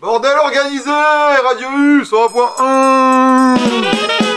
Bordel organisé Radio U 100.1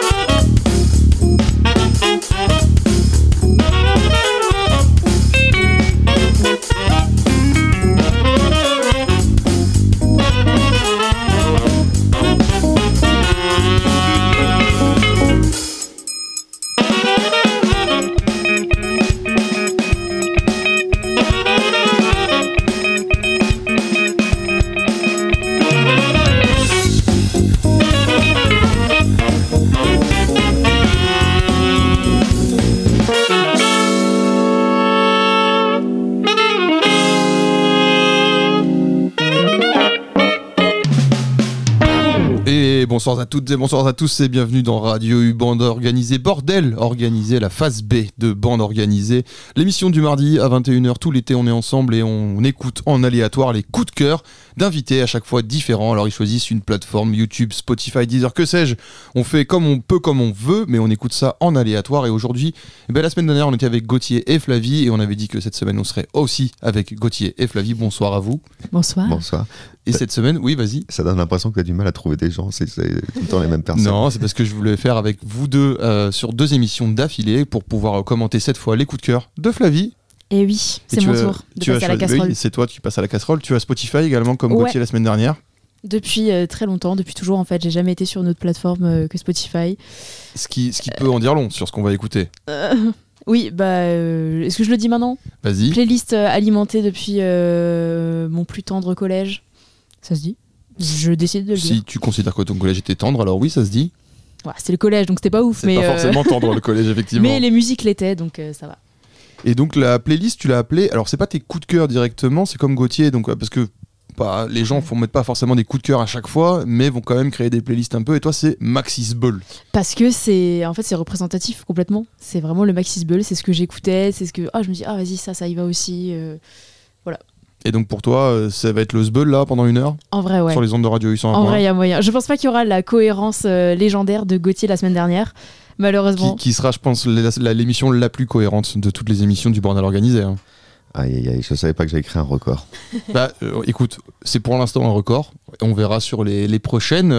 bonsoir à toutes et bonsoir à tous et bienvenue dans Radio U Bande Organisée Bordel Organisée, la phase B de Bande Organisée. L'émission du mardi à 21h tout l'été on est ensemble et on écoute en aléatoire les coups de cœur d'invités à chaque fois différents. Alors ils choisissent une plateforme, YouTube, Spotify, Deezer, que sais-je. On fait comme on peut, comme on veut, mais on écoute ça en aléatoire. Et aujourd'hui, eh ben, la semaine dernière on était avec Gauthier et Flavie et on avait dit que cette semaine on serait aussi avec Gauthier et Flavie. Bonsoir à vous. Bonsoir. Bonsoir. Et cette semaine, oui, vas-y. Ça donne l'impression que tu as du mal à trouver des gens, c'est tout le temps les mêmes personnes. Non, c'est parce que je voulais faire avec vous deux euh, sur deux émissions d'affilée pour pouvoir commenter cette fois les coups de cœur de Flavie. Et oui, c'est mon tour de passer à la casserole. c'est toi qui passes à la casserole. Tu as Spotify également, comme Gauthier la semaine dernière depuis euh, très longtemps, depuis toujours en fait. J'ai jamais été sur une autre plateforme que Spotify. Ce qui, ce qui peut en dire long sur ce qu'on va écouter. oui, bah, est-ce que je le dis maintenant? Vas-y. Playlist alimentée depuis mon plus tendre collège. Ça se dit? Je décide de le dire. Si tu considères que ton collège était tendre, alors oui, ça se dit. Ouais, c'était le collège, donc c'était pas ouf. C'est pas euh, forcément tendre le collège, effectivement. Mais les musiques l'étaient, donc euh, ça va. Et donc la playlist, tu l'as appelée. Alors c'est pas tes coups de cœur directement, c'est comme Gauthier, donc euh, parce que pas, les gens ne mettent pas forcément des coups de cœur à chaque fois, mais vont quand même créer des playlists un peu. Et toi, c'est Maxis Ball. Parce que c'est en fait c'est représentatif complètement. C'est vraiment le Maxis Ball. C'est ce que j'écoutais. C'est ce que ah je me dis ah vas-y ça ça y va aussi. voilà. Et donc pour toi, euh, ça va être le sbull là pendant une heure? En vrai, ouais. Sur les ondes de Radio 800 En vrai, il y a moyen. Je pense pas qu'il y aura la cohérence euh, légendaire de Gauthier la semaine dernière, malheureusement. Qui, sera, je pense, l'émission la, plus cohérente de toutes les émissions du bordel organisé. Hein. Aïe, aïe, aïe, je savais pas que j'avais créé un record. bah, euh, écoute, c'est pour l'instant un record. On verra sur les, prochaines,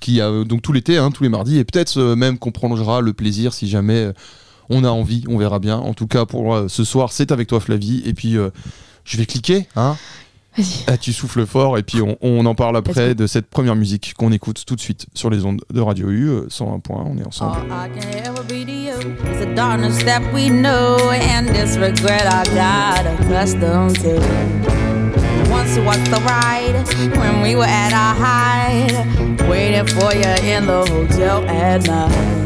qui a donc tout l'été, hein, tous les mardis, et peut-être même qu'on prolongera le plaisir si jamais on a envie, on verra bien. En tout cas, pour ce soir, c'est avec toi, Flavie, et puis je vais cliquer, hein ah, tu souffles fort et puis on, en parle après de cette première musique qu'on écoute tout de suite sur les ondes de Radio U 101 points. On est ensemble. Once was the ride when we were at our height, waiting for you in the hotel at night.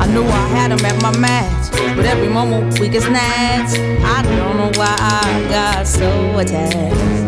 I knew I had him at my match, but every moment we get snatched. I don't know why I got so attached.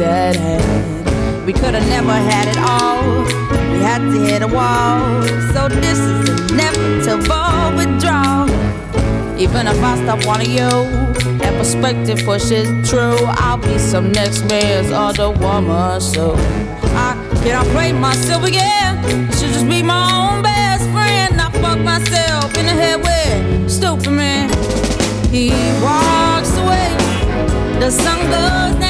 We could have never had it all. We had to hit a wall. So this is inevitable withdrawal. Even if I stop wanting you, that perspective pushes true. I'll be some next man's other woman. So I cannot play myself again. I should just be my own best friend. I fuck myself in the head with stupid man. He walks away, the sun goes down.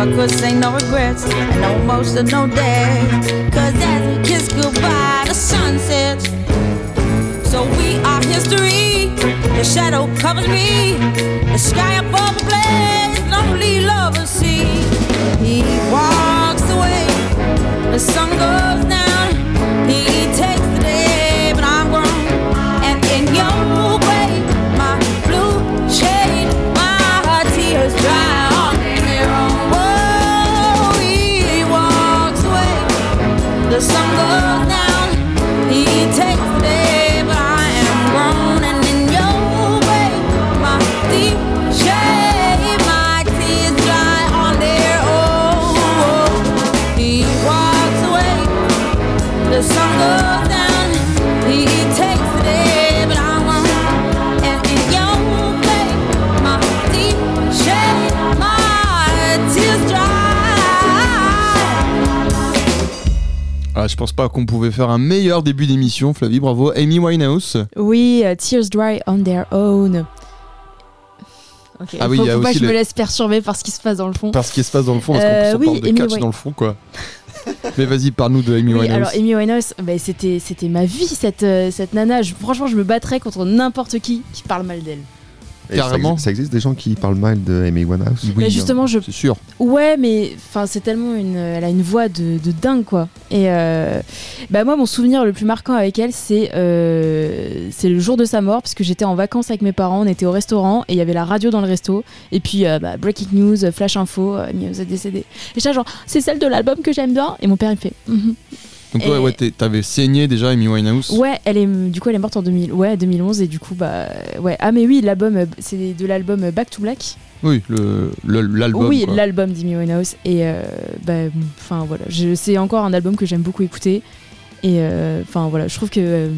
I could say no regrets and no emotional day. Cause as we kiss goodbye, the sun sets. So we are history. The shadow covers me. The sky above a blaze, lonely lovers see. He walks away, the sun goes down. Pense pas qu'on pouvait faire un meilleur début d'émission, Flavie, bravo. Amy Winehouse. Oui, euh, Tears Dry on Their Own. Ok, Ah oui, faut, il y a faut pas aussi que je me laisse perturber par ce qui se passe dans le fond. Parce ce qui se passe dans le fond, parce Euh, qu'on oui, parle de Amy catch dans le fond, quoi. Mais vas-y, parle-nous de Amy Oui, Winehouse. alors Amy Winehouse, bah, c'était c'était ma vie cette euh, cette nana. Je- franchement, je me battrais contre n'importe qui qui parle mal d'elle. Ça Carrément. existe- Ça, existe des gens qui parlent mal de Amy Winehouse Oui, Mais justement, je c'est sûr. Ouais, mais enfin, c'est tellement une, elle a une voix de, de dingue quoi. Et euh, bah moi, mon souvenir le plus marquant avec elle, c'est euh, c'est le jour de sa mort, parce que j'étais en vacances avec mes parents, on était au restaurant et il y avait la radio dans le resto. Et puis euh, bah, breaking news, flash info, euh, Muse est décédée. Et j'étais genre, c'est celle de l'album que j'aime bien. Et mon père il me fait, Mhm. Donc, Et- ouais, t'avais saigné déjà Amy Winehouse. ouais, elle est du coup elle est morte en 2000, ouais 2011 et du coup bah ouais ah mais oui l'album euh, c'est de l'album Back to Black. Oui, le- le- l'album. Oui, l'album d'Amy Winehouse. Et euh, bah, enfin voilà, c'est encore un album que j'aime beaucoup écouter. Et euh, enfin voilà, je trouve que, euh,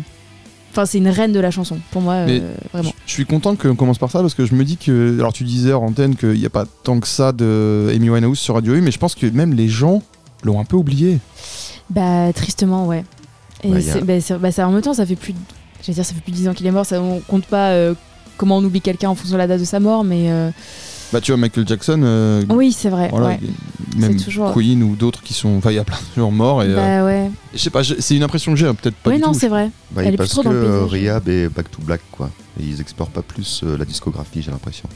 enfin c'est une reine de la chanson pour moi, euh, vraiment. Je suis content qu'on commence par ça parce que je me dis que. Alors, tu disais en antenne qu'il n'y a pas tant que ça de Amy Winehouse sur Radio U, mais je pense que même les gens l'ont un peu oublié. Bah tristement ouais. Et Bah, y a- c'est- bah, bah, ça, en même temps, ça fait plus, de- j'allais dire, ça fait plus de 10 ans qu'il est mort. Ça, on compte pas euh, comment on oublie quelqu'un en fonction de la date de sa mort, mais euh, Bah, tu vois, Michael Jackson, euh, oui, c'est vrai. voilà, ouais. même toujours- Queen ou d'autres qui sont. Enfin, il y a plein de gens morts. Et, euh, Bah ouais. je sais pas, c'est une impression que j'ai, hein, peut-être pas Oui, non, c'est vrai. Bah, Elle est plus parce trop que dans le. Rehab et Back to Black, quoi. Et ils explorent pas plus euh, la discographie, j'ai l'impression.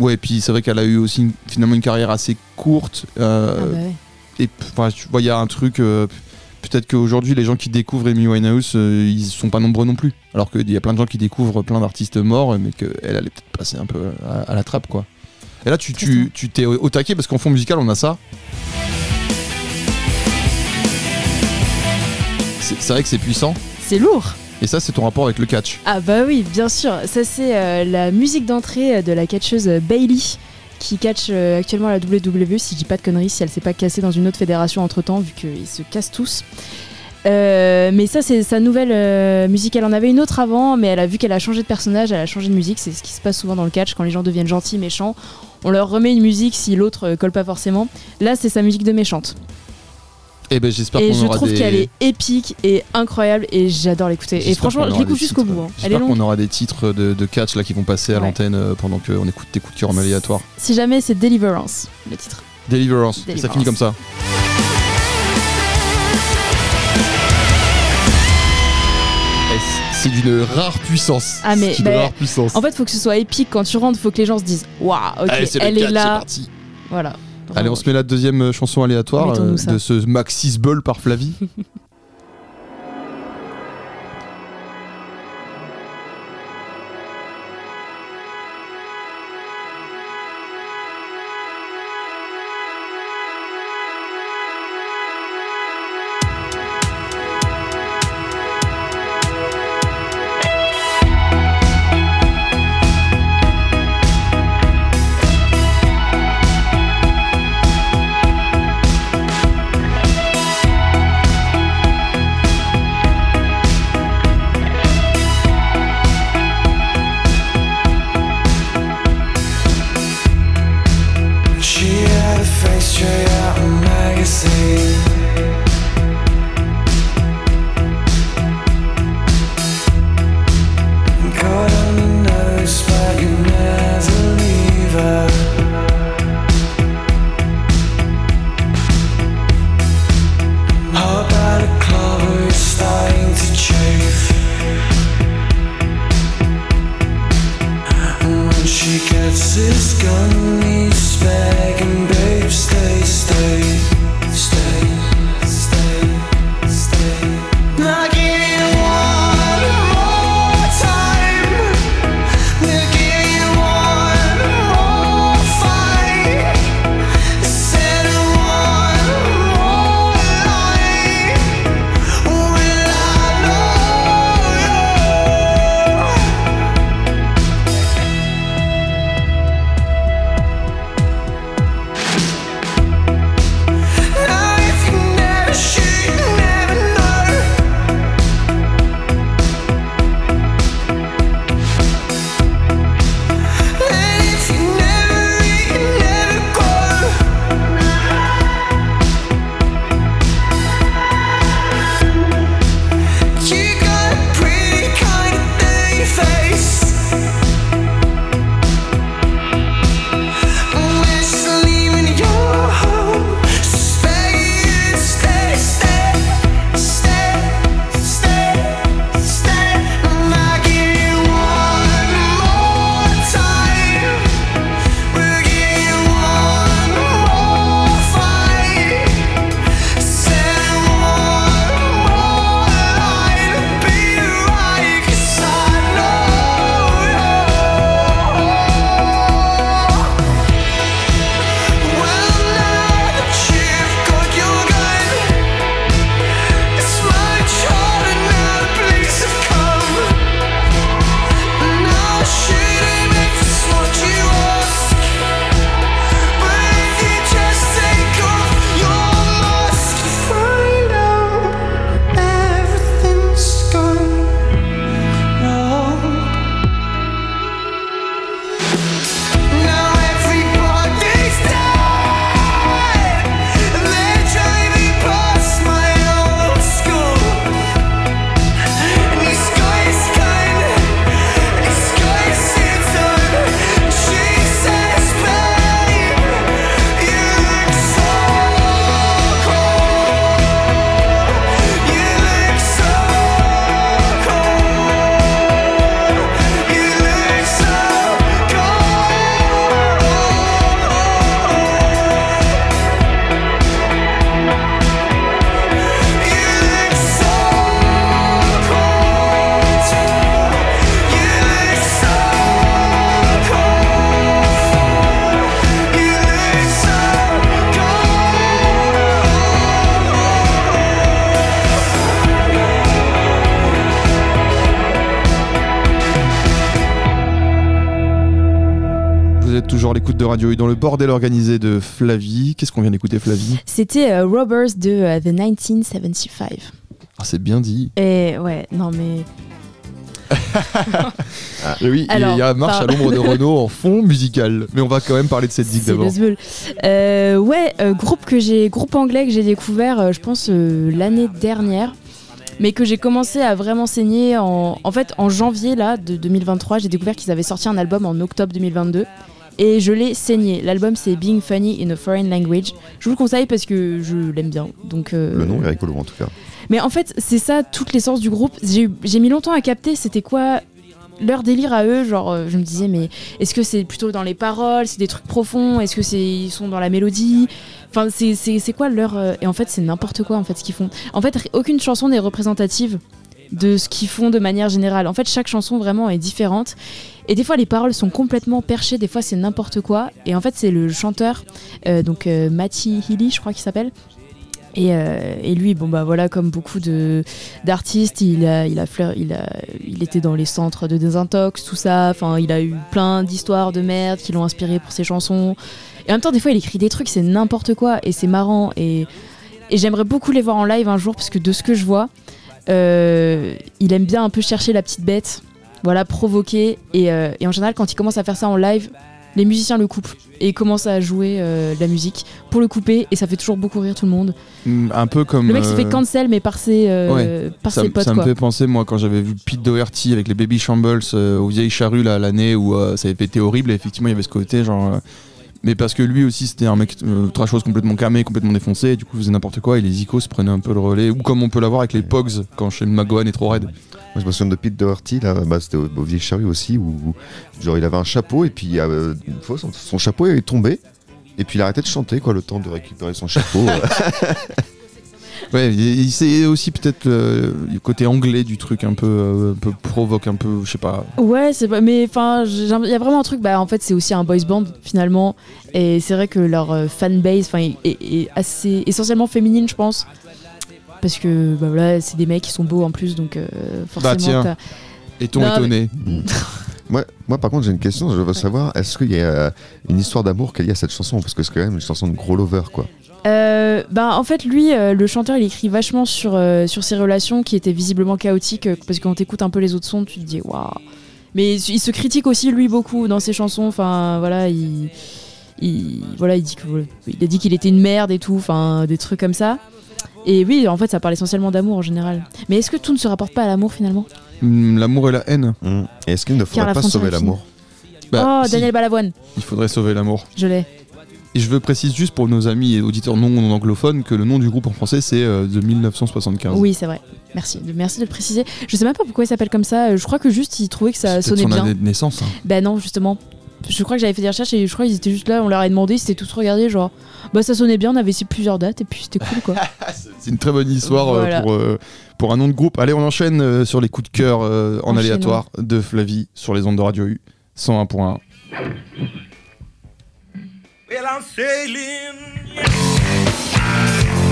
Ouais, et puis c'est vrai qu'elle a eu aussi une- finalement une carrière assez courte. euh, Ah bah ouais. Et enfin, tu vois, il y a un truc. euh, Peut-être qu'aujourd'hui, les gens qui découvrent Amy Winehouse, euh, ils sont pas nombreux non plus. Alors qu'il y a plein de gens qui découvrent plein d'artistes morts, mais qu'elle allait peut-être passer un peu à, à la trappe, quoi. Et là, tu tu- Tristement. tu t'es au, au taquet parce qu'en fond musical, on a ça. C'est c'est vrai que c'est puissant. C'est lourd. Et ça, c'est ton rapport avec le catch. Ah bah oui, bien sûr. Ça c'est euh, la musique d'entrée de la catcheuse Bailey qui catch euh, actuellement la WWE, si je dis pas de conneries, si elle s'est pas cassée dans une autre fédération entre temps, vu qu'ils se cassent tous. Euh, mais ça, c'est sa nouvelle euh, musique. Elle en avait une autre avant, mais elle a vu qu'elle a changé de personnage, elle a changé de musique. C'est ce qui se passe souvent dans le catch quand les gens deviennent gentils, méchants. On leur remet une musique si l'autre colle pas forcément. Là, c'est sa musique de méchante. Et ben j'espère Et qu'on je aura trouve des... qu'elle est épique et incroyable et j'adore l'écouter. Et franchement, je l'écoute jusqu'au titres. bout. hein. Elle est J'espère longue. qu'on aura des titres de, de catch là qui vont passer à Ouais. l'antenne euh, pendant qu'on écoute tes coups de cœur en aléatoire. Si jamais c'est Deliverance, le titre. Deliverance. Et ça Deliverance. finit comme ça. C- C'est d'une rare puissance. Ah, mais, C'est bah, rare puissance. En fait, faut que ce soit épique quand tu rentres, faut que les gens se disent Waouh, ok, Allez, le elle catch, est c'est là. parti. Voilà. Allez, on se met la deuxième euh, chanson aléatoire euh, de ce Maxis Bull par Flavie. Radio U dans le bordel organisé de Flavie. Qu'est-ce qu'on vient d'écouter, Flavie? C'était euh, Robbers de euh, The 1975. Ah, c'est bien dit. Et ouais, non mais. ah, oui, il y a Marche à l'ombre de Renault en fond musical. Mais on va quand même parler de cette digue d'abord. Euh, ouais, groupe que j'ai, groupe anglais que j'ai découvert, je pense l'année dernière mais que j'ai commencé à vraiment saigner en, en fait en janvier là de 2023 j'ai découvert qu'ils avaient sorti un album en octobre 2022 et je l'ai saigné. L'album c'est Being Funny in a Foreign Language. Je vous le conseille parce que je l'aime bien. Donc, euh, Le nom est rigolo en tout cas. Mais en fait, c'est ça toute l'essence du groupe. J'ai mis longtemps à capter c'était quoi leur délire à eux. Genre, euh, je me disais, mais est-ce que c'est plutôt dans les paroles, c'est des trucs profonds, est-ce que c'est ils sont dans la mélodie? Enfin, c'est quoi leur. Euh, et en fait, c'est n'importe quoi en fait ce qu'ils font. En fait, aucune chanson n'est représentative de ce qu'ils font de manière générale. En fait, chaque chanson vraiment est différente. Et des fois, les paroles sont complètement perchées, des fois, c'est n'importe quoi. Et en fait, c'est le chanteur, euh, donc euh, Matty Healy, je crois qu'il s'appelle. Et, euh, et, lui, bon bah voilà, comme beaucoup de d'artistes, il a, il a il a, il était dans les centres de désintox, tout ça. Enfin, il a eu plein d'histoires de merde qui l'ont inspiré pour ses chansons. Et en même temps, des fois, il écrit des trucs, c'est n'importe quoi, et c'est marrant. Et, et j'aimerais beaucoup les voir en live un jour, parce que de ce que je vois, euh, il aime bien un peu chercher la petite bête, voilà, provoquer. Euh, et, en général, quand il commence à faire ça en live, les musiciens le coupent et commencent à jouer euh, de la musique pour le couper et ça fait toujours beaucoup rire tout le monde. Mm, un peu comme. Le mec s'est fait cancel mais par ses, par ça, ses potes. Ça me fait penser, moi, quand j'avais vu Pete Doherty avec les Baby Shambles aux vieilles charrues l'année où ça avait été horrible, et effectivement il y avait ce côté genre Mais parce que lui aussi, c'était un mec euh, trashos complètement camé, complètement défoncé, et du coup, il faisait n'importe quoi, et les icos prenaient un peu le relais. Ou comme on peut l'avoir avec les Pogs, quand Shane McGowan est trop raide. Moi, je me souviens de Pete Doherty, là, bah, c'était au, au Vieille Charrue aussi, où, où, genre il avait un chapeau et puis euh, une fois son, son chapeau est tombé et puis il a arrêté de chanter quoi, le temps de récupérer son chapeau. Ouais, il- c'est aussi peut-être euh, le côté anglais du truc, un peu, euh, un peu provoque, un peu, je sais pas. Ouais, c'est pas. Mais enfin, il y a vraiment un truc. Bah, en fait, c'est aussi un boys band finalement, et c'est vrai que leur euh, fanbase, enfin, est, est- est assez essentiellement féminine, je pense, parce que bah voilà, c'est des mecs qui sont beaux en plus, donc euh, forcément. tiens. t'as- Est-on étonné? moi, moi, par contre, j'ai une question, je veux savoir, est-ce qu'il y a euh, une histoire d'amour qu'il y a à cette chanson? Parce que c'est quand même une chanson de gros lover, quoi. Euh, bah, en fait, lui, euh, le chanteur, il écrit vachement sur, euh, sur ses relations qui étaient visiblement chaotiques, parce que quand t'écoutes un peu les autres sons, tu te dis waouh. Mais il se critique aussi lui beaucoup dans ses chansons. Enfin, voilà, il, il, voilà, il dit que, il a dit qu'il était une merde et tout, enfin, des trucs comme ça. Et oui, en fait, ça parle essentiellement d'amour en général. Mais est-ce que tout ne se rapporte pas à l'amour finalement? L'amour et la haine Et est-ce qu'il ne faudrait la pas sauver l'amour Bah, Oh, si, Daniel Balavoine, Il faudrait sauver l'amour. je l'ai. Et je veux préciser juste pour nos amis et auditeurs non anglophones que le nom du groupe en français c'est euh, de 1975. Oui, c'est vrai. Merci, de- merci de le préciser. Je sais même pas pourquoi il s'appelle comme ça. Je crois que juste il trouvait que ça C'est sonnait son bien. année de naissance. hein. Bah non, justement. Je crois que j'avais fait des recherches et je crois qu'ils étaient juste là, on leur a demandé, ils s'étaient tous regardés, genre, bah ça sonnait bien, on avait essayé plusieurs dates et puis c'était cool quoi. C'est une très bonne histoire euh, Voilà. pour, euh, pour un nom de groupe. Allez, on enchaîne euh, sur les coups de cœur euh, en aléatoire de Flavie sur les ondes de Radio U 101.1. Well, I'm sailing.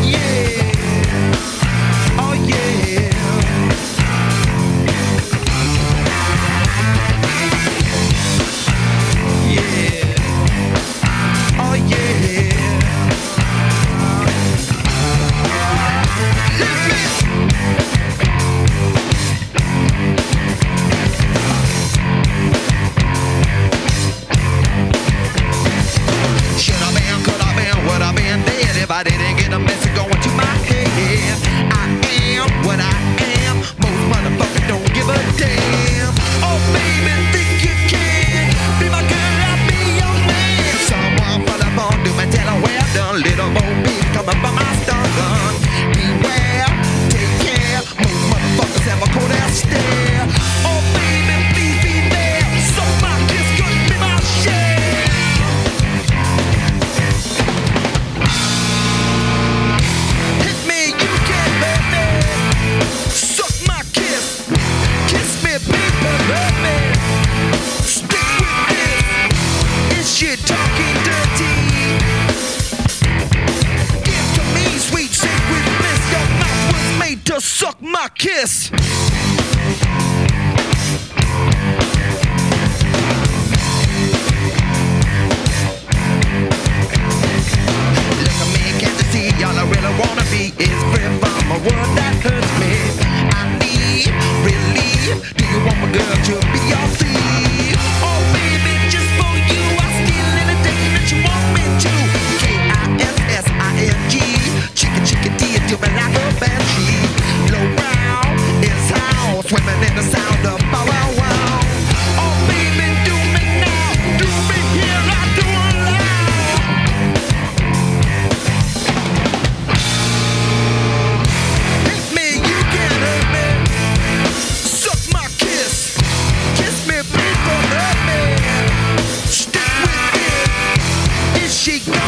Yeah. Oh. Yeah. It.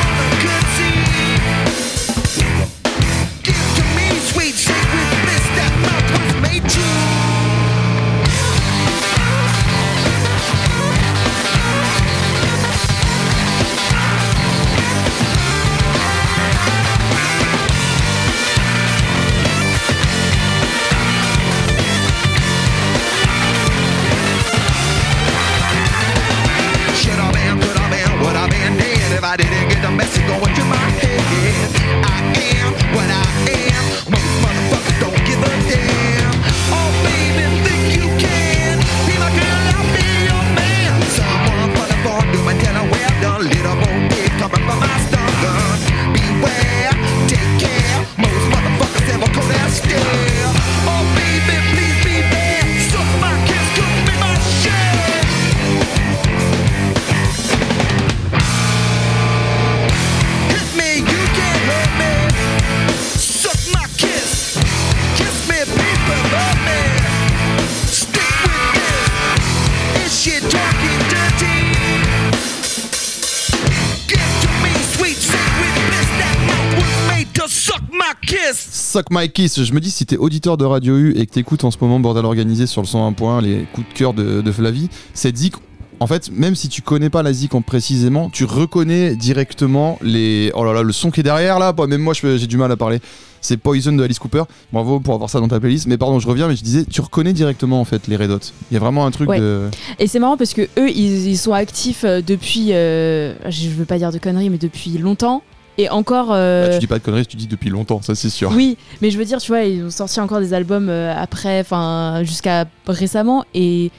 Suck My Kiss. Je me dis, si t'es auditeur de Radio U et que t'écoutes en ce moment Bordel Organisé sur le 101.1, les coups de cœur de, de Flavie, cette zik, en fait, même si tu connais pas la zik en précisément, tu reconnais directement les. Oh là là, le son qui est derrière là, même moi j'ai du mal à parler. C'est Poison de Alice Cooper. Bravo pour avoir ça dans ta playlist. Mais pardon, je reviens, mais je disais, tu reconnais directement en fait les Red Hot. Il y a vraiment un truc Ouais. de. Et c'est marrant parce que eux, ils, ils sont actifs euh, depuis, euh, je veux pas dire de conneries, mais depuis longtemps. Et encore. euh, Bah, tu dis pas de conneries, tu dis depuis longtemps, ça c'est sûr. Oui, mais je veux dire, tu vois, ils ont sorti encore des albums euh, après, enfin, jusqu'à récemment, et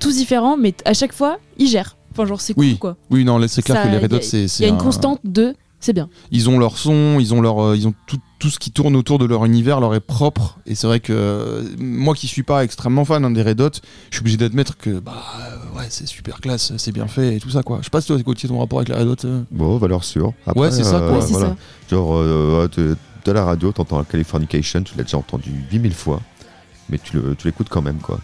tous différents, mais à chaque fois, ils gèrent. Enfin, genre, c'est cool, Oui, quoi. Oui, non, là, c'est clair Ça, que les Red Hot, c'est. Il c'est y a une un- constante de. C'est bien. ils ont leur son, ils ont leur, euh, ils ont tout, tout ce qui tourne autour de leur univers, leur est propre. Et c'est vrai que euh, moi qui suis pas extrêmement fan hein, des Red Hot, je suis obligé d'admettre que bah euh, ouais c'est super classe, c'est bien fait et tout ça quoi. Je sais pas si toi Gauthier ton rapport avec les Red Hot. euh. Bon, valeur sûre. Après, Ouais, c'est ça, quoi. Ouais, voilà. ça. Genre, euh, à la radio, t'entends Californication, tu l'as déjà entendu 8000 fois, mais tu l'écoutes quand même, quoi.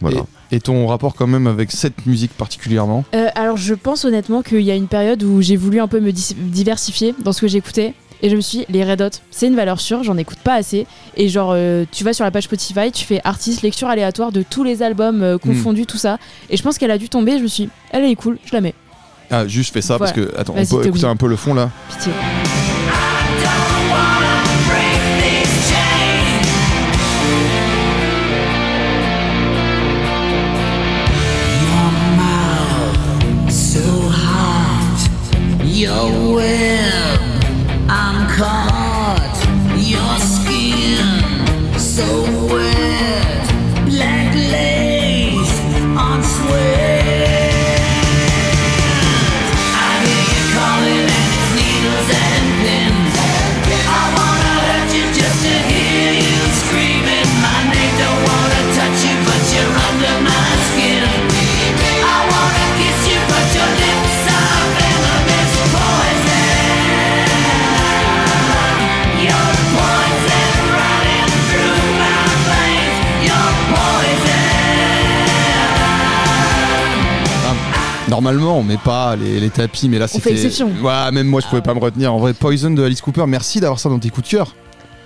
Voilà. Et ton rapport quand même avec cette musique particulièrement? Euh, alors, je pense honnêtement qu'il y a une période où j'ai voulu un peu me diversifier dans ce que j'écoutais. Et je me suis dit, les Red Hot, c'est une valeur sûre, j'en écoute pas assez. Et genre, euh, tu vas sur la page Spotify, tu fais artiste, lecture aléatoire de tous les albums euh, confondus, tout ça. Et je pense qu'elle a dû tomber, je me suis dit, elle est cool, je la mets. Ah juste fais ça parce que attends, on peut écouter un peu le fond là. Pitié. Normalement, on met pas les, les tapis, mais là c'était. fait exception. Ouais, même moi je pouvais pas me retenir. En vrai, Poison de Alice Cooper, merci d'avoir ça dans tes coups de cœur.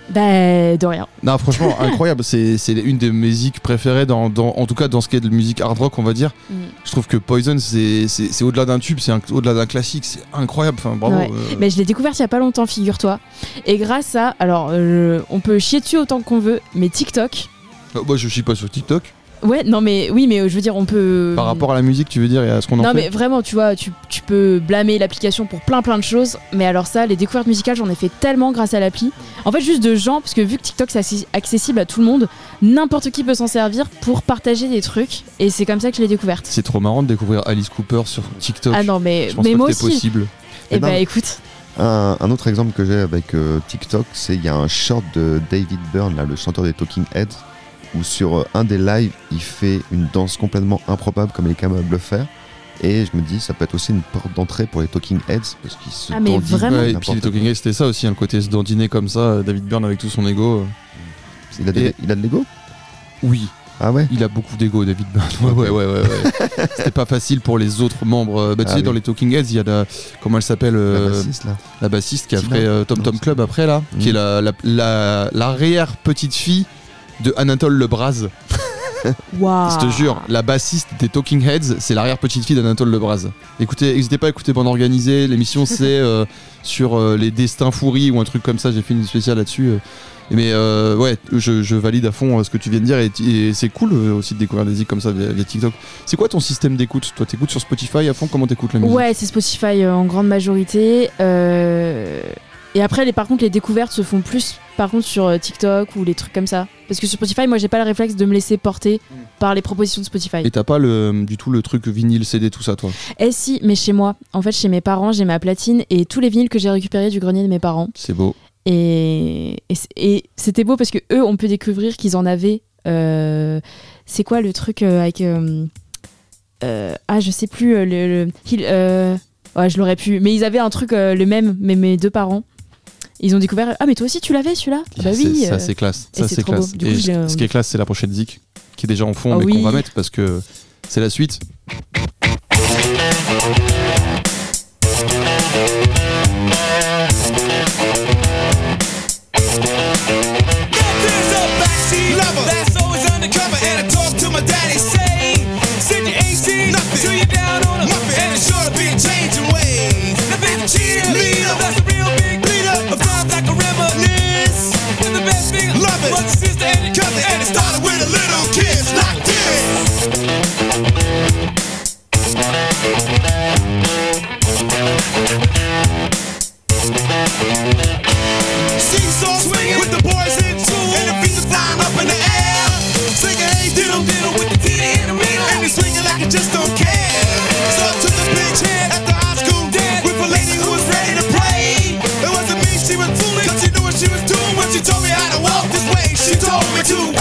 Bah, de rien. Non, franchement, incroyable. C'est une des musiques préférées, dans, dans- en tout cas dans ce qui est de musique hard rock, on va dire. Mm. Je trouve que Poison, c'est au-delà d'un tube, c'est au-delà d'un classique. C'est incroyable. Enfin, bravo. Ouais. euh. Mais je l'ai découverte il y a pas longtemps, figure-toi. Et grâce à. Alors, euh, on peut chier dessus autant qu'on veut, mais TikTok. Euh, Moi, je suis pas sur TikTok. Ouais, non, mais oui, mais euh, je veux dire, on peut. Par rapport à la musique, tu veux dire, et à ce qu'on en Non, fait mais vraiment, tu vois, tu, tu peux blâmer l'application pour plein plein de choses. Mais alors, ça, les découvertes musicales, j'en ai fait tellement grâce à l'appli. En fait, juste de gens, parce que vu que TikTok c'est accessi- accessible à tout le monde, n'importe qui peut s'en servir pour partager des trucs. Et c'est comme ça que je l'ai découverte. C'est trop marrant de découvrir Alice Cooper sur TikTok. Ah non, mais, je pense mais pas moi que c'est aussi. possible. Et Eh bah ben, écoute. Un, un autre exemple que j'ai avec euh, TikTok, c'est il y a un short de David Byrne, là, le chanteur des Talking Heads, où sur euh, un des lives, il fait une danse complètement improbable comme il est capable de le faire. Et je me dis, ça peut être aussi une porte d'entrée pour les Talking Heads, parce qu'ils se Ah, mais dandinent vraiment Ouais, et puis les. Talking Heads, c'était ça aussi, hein, le côté se dandiner comme ça. euh, David Byrne avec tout son ego. Il a, des- Et- il a de l'ego? Oui, Ah ouais? Il a beaucoup d'ego, David Byrne. Ouais, ouais, ouais, ouais. ouais. C'était pas facile pour les autres membres. euh, Bah, tu Ah sais, oui. dans les Talking Heads, il y a la. Comment elle s'appelle La bassiste, là. la bassiste qui a fait euh, Tom Non, Tom Club après là, qui est Mhm. la, la, la- l'arrière petite fille de Anatole Lebras. Waouh. Je te jure, la bassiste des Talking Heads, c'est l'arrière petite fille d'Anatole Lebras. Écoutez, n'hésitez pas à écouter Bande Organisée. L'émission c'est euh, sur euh, les destins fourris ou un truc comme ça. J'ai fait une spéciale là-dessus. euh. Mais ouais, je, je valide à fond ce que tu viens de dire et, et c'est cool aussi de découvrir des zik comme ça via, via TikTok. C'est quoi ton système d'écoute? Toi, t'écoutes sur Spotify à fond? Comment t'écoutes la musique? Ouais, c'est Spotify en grande majorité. Euh, Et après, les, par contre, les découvertes se font plus par contre sur euh, TikTok ou les trucs comme ça. Parce que sur Spotify, moi, j'ai pas le réflexe de me laisser porter par les propositions de Spotify. Et t'as pas le, du tout le truc vinyle, CD, tout ça, toi? Eh si, mais chez moi. En fait, chez mes parents, j'ai ma platine et tous les vinyles que j'ai récupérés du grenier de mes parents. C'est beau. Et, et c'était beau parce que eux, on peut découvrir qu'ils en avaient. euh, c'est quoi le truc euh, avec. euh, euh, ah, je sais plus. euh, le, le- il- euh, ouais, je l'aurais pu. Mais ils avaient un truc euh, le même, mais mes deux parents. Ils ont découvert. Ah, mais toi aussi, tu l'avais celui-là? Ah Bah oui. Ça, euh, c'est classe. Ça, c'est classe. Et je ce qui est classe, c'est la prochaine zik qui est déjà en fond, Ah mais oui. qu'on va mettre parce que c'est la suite. You.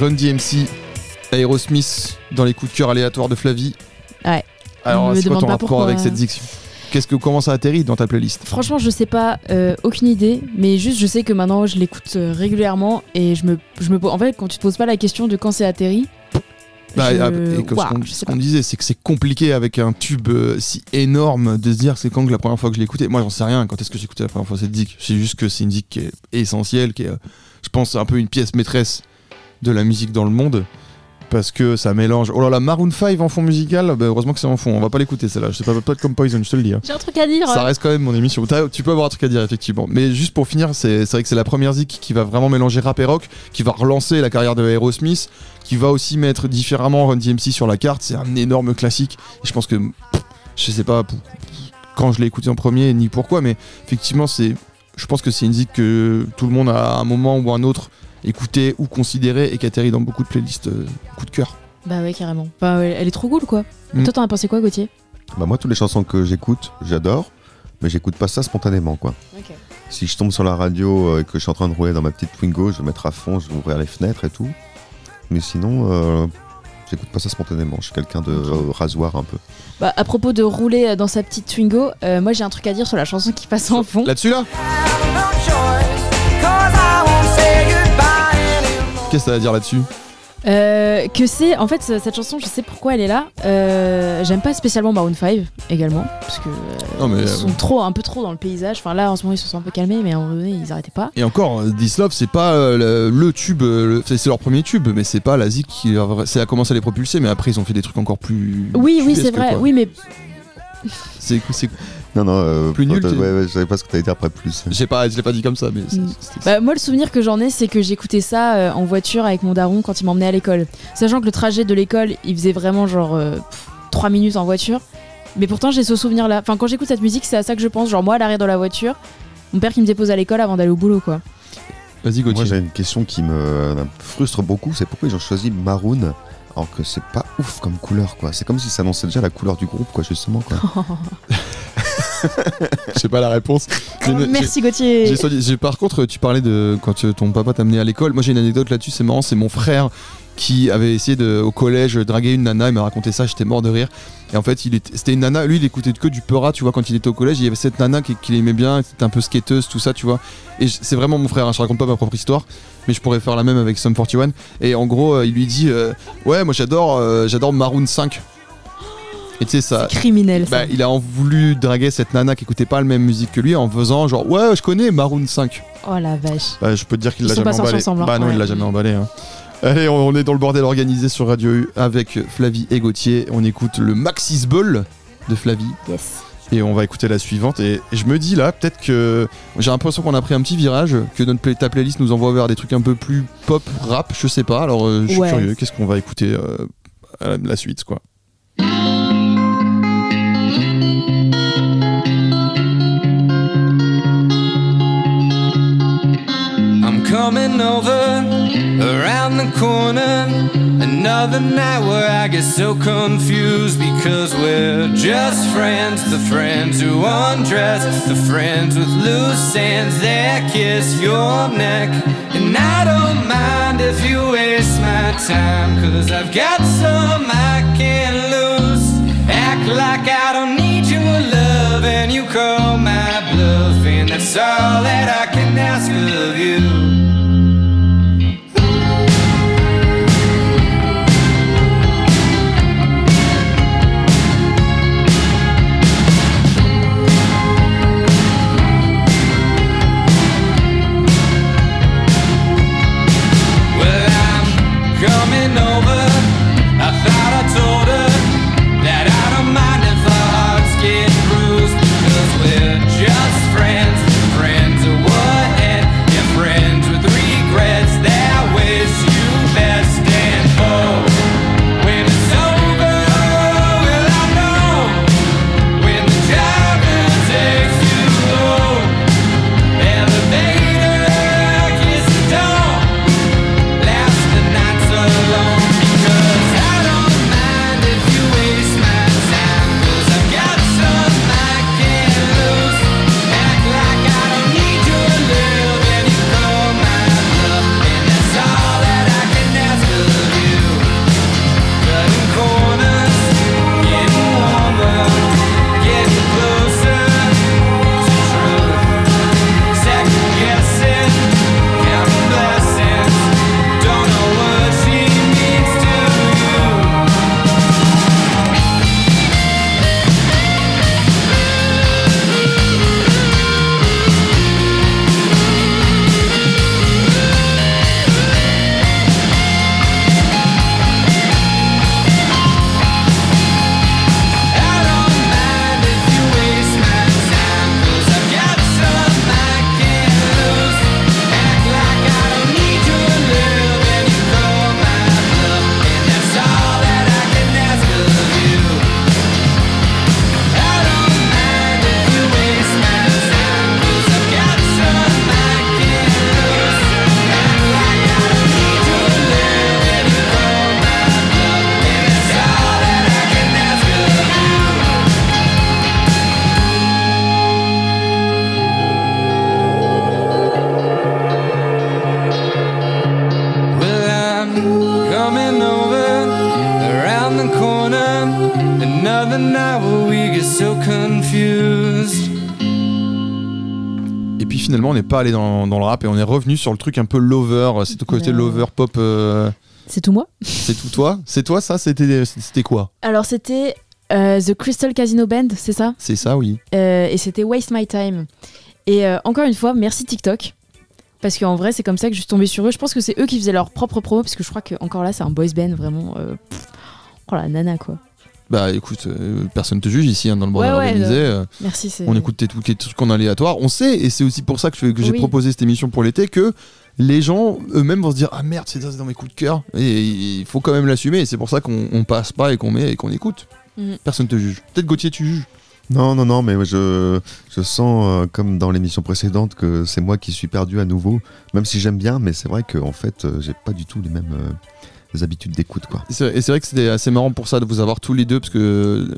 Run DMC, Aerosmith dans les coups de cœur aléatoires de Flavie. Ouais. Alors, c'est quoi ton rapport avec cette diction? Qu'est-ce que comment ça atterrit dans ta playlist? Franchement, je sais pas, euh, aucune idée, mais juste je sais que maintenant je l'écoute euh, régulièrement et je me, je me, en fait, quand tu te poses pas la question de quand c'est atterri, Bah, je- ah, et que Ouah, ce qu'on ce disait, c'est que c'est compliqué avec un tube euh, si énorme de se dire c'est quand que la première fois que je l'ai écouté. Moi, j'en sais rien. Quand est-ce que j'ai écouté la première fois cette zik C'est juste que c'est une zik qui est essentielle, qui est, je pense, un peu une pièce maîtresse de la musique dans le monde. Parce que ça mélange. Oh là là, Maroon 5 en fond musical, bah, heureusement que c'est en fond. On va pas l'écouter celle-là. Je sais pas, pas être comme Poison, je te le dis. hein. J'ai un truc à dire. Ça reste quand même mon émission. Tu peux avoir un truc à dire, effectivement. Mais juste pour finir, c'est vrai que c'est la première zik qui va vraiment mélanger rap et rock, qui va relancer la carrière de Aerosmith, qui va aussi mettre différemment Run DMC sur la carte. C'est un énorme classique. Et je pense que pff, je sais pas quand je l'ai écouté en premier ni pourquoi, mais effectivement, c'est, je pense que c'est une zik que tout le monde a à un moment ou un autre écouté ou considéré et qui atterrit dans beaucoup de playlists euh, coup de cœur. Bah ouais, carrément. Bah ouais, elle est trop cool quoi. Mm. Toi, t'en as pensé quoi, Gauthier? Bah moi, toutes les chansons que j'écoute, j'adore, mais j'écoute pas ça spontanément, quoi. Si je tombe sur la radio euh, et que je suis en train de rouler dans ma petite Twingo, je vais mettre à fond, je vais ouvrir les fenêtres et tout. Mais sinon, euh, j'écoute pas ça spontanément. Je suis quelqu'un de euh, rasoir un peu. Bah, à propos de rouler dans sa petite Twingo, euh, moi j'ai un truc à dire sur la chanson qui passe en fond. Là-dessus là? Qu'est-ce que ça va dire là-dessus Euh, que c'est en fait ce- cette chanson, je sais pourquoi elle est là. Euh, J'aime pas spécialement Maroon 5 également parce que euh, Non mais ils euh, sont trop un peu trop dans le paysage. Enfin là en ce moment ils se sont un peu calmés, mais à un moment donné ils arrêtaient pas. Et encore, euh, This Love, c'est pas euh, le, le tube, euh, le- c'est leur premier tube, mais c'est pas la zik qui c'est a commencé à les propulser, mais après ils ont fait des trucs encore plus. Oui oui c'est vrai. quoi. Oui mais C'est, c'est- Non, non, euh, Plus nul, ouais, ouais, je savais pas ce que t'allais dire après plus. j'ai pas, je l'ai pas dit comme ça, mais c'est- Mm. Bah, moi, le souvenir que j'en ai, c'est que j'écoutais ça euh, en voiture avec mon daron quand il m'emmenait à l'école. Sachant que le trajet de l'école, il faisait vraiment genre 3 minutes en voiture. Mais pourtant, j'ai ce souvenir-là. Enfin, quand j'écoute cette musique, c'est à ça que je pense. Genre, moi, à l'arrière de la voiture, mon père qui me dépose à l'école avant d'aller au boulot, quoi. Vas-y Moi, Gauthier. j'ai une question qui me me frustre beaucoup, c'est pourquoi ils ont choisi Maroon alors que c'est pas ouf comme couleur, quoi. C'est comme si ça annonçait déjà la couleur du groupe, quoi, justement, quoi. Je sais pas la réponse. Une- Merci Gauthier. par contre, tu parlais de quand euh, ton papa t'a amené à l'école. Moi, j'ai une anecdote là-dessus, c'est marrant. C'est mon frère qui avait essayé de, au collège draguer une nana. Il m'a raconté ça, j'étais mort de rire. Et en fait, c'était une nana. Lui, il écoutait que du Peura, tu vois, quand il était au collège. Il y avait cette nana qui- qu'il aimait bien, qui était un peu skateuse, tout ça, tu vois. Et c'est vraiment mon frère. hein, je raconte pas ma propre histoire, mais je pourrais faire la même avec Sum 41. Et en gros, euh, il lui dit, euh, ouais, moi j'adore, euh, j'adore Maroon 5. Et tu sais ça. Criminel. ça. Bah, il a en voulu draguer cette nana qui écoutait pas la même musique que lui en faisant genre ouais je connais Maroon 5 Oh la vache. bah, je peux te dire qu'il Ils l'a sont jamais emballé ensemble, hein. bah non Ouais. il l'a jamais emballé hein. allez on, est dans le bordel organisé sur Radio U avec Flavie et Gauthier on écoute le Maxis Ball de Flavie Yes. et on va écouter la suivante et, et je me dis là peut-être que j'ai l'impression qu'on a pris un petit virage que notre play- ta playlist nous envoie vers des trucs un peu plus pop rap je sais pas alors euh, je suis Ouais. curieux qu'est-ce qu'on va écouter euh, à la suite quoi coming over around the corner. Another night where I get so confused because we're just friends. The friends who undress, the friends with loose ends that kiss your neck. And I don't mind if you waste my time, cause I've got some I can't lose. Act like I and you call my bluff, and that's all that I can ask of you. Confused. Et puis finalement, on n'est pas allé dans, dans le rap et on est revenu sur le truc un peu lover. C'est au côté lover pop. euh, C'est tout moi c'est tout toi C'est toi ça C'était c'était quoi Alors c'était euh, The Crystal Casino Band, c'est ça? C'est ça, oui. Euh, Et c'était Waste My Time. Et euh, encore une fois, merci TikTok. Parce qu'en vrai, c'est comme ça que je suis tombée sur eux. Je pense que c'est eux qui faisaient leur propre promo. Parce que je crois que encore là, c'est un boys band vraiment. euh, oh la nana quoi. Bah écoute, euh, personne te juge ici hein, dans le bordel Ouais, ouais, organisé. euh, Merci. c'est- on écoute tes trucs, tes trucs en aléatoire. On sait, et c'est aussi pour ça que, j'ai Oui. proposé cette émission pour l'été, que les gens eux-mêmes vont se dire Ah merde, c'est ça, c'est dans mes coups de cœur. Et il faut quand même l'assumer. Et c'est pour ça qu'on on passe pas et qu'on met et qu'on écoute. Mhm. Personne te juge. Peut-être Gauthier, tu juges. Non, non, non, mais je, je sens, euh, comme dans l'émission précédente, que c'est moi qui suis perdu à nouveau. Même si j'aime bien, mais c'est vrai qu'en fait, euh, j'ai pas du tout les mêmes euh, habitudes d'écoute, quoi. Et c'est et vrai que c'était assez marrant pour ça de vous avoir tous les deux parce que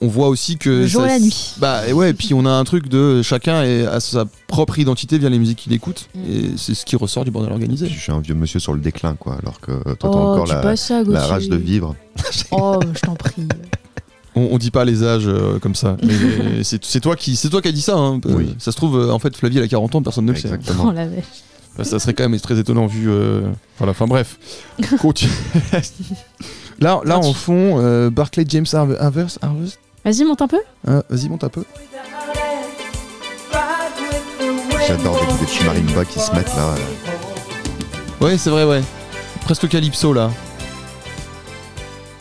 on voit aussi que Le jour ça- et la nuit. Bah et ouais, et puis on a un truc de chacun est- a sa propre identité via les musiques qu'il écoute Mm. et c'est ce qui ressort du bordel organisé. Je suis un vieux monsieur sur le déclin, quoi, alors que toi, t'as Oh, encore tu la, passes ça, la rage de vivre. Oh, je t'en prie. On, on dit pas les âges euh, comme ça. Mais c'est c'est toi qui c'est toi qui as dit ça. Hein. Oui. Ça se trouve euh, en fait Flavie elle a 40 ans, personne ne le sait. hein. Oh Exactement. la vache. Bah, ça serait quand même très étonnant vu. euh, Voilà, enfin bref. Continue. là, là en fond, euh, Barclay James Harvest. Harvest, Harvest Vas-y, monte un peu. Euh, Vas-y, monte un peu. J'adore des, des petits marimbas qui se mettent là. euh. Ouais, c'est vrai, ouais. Presque Calypso là.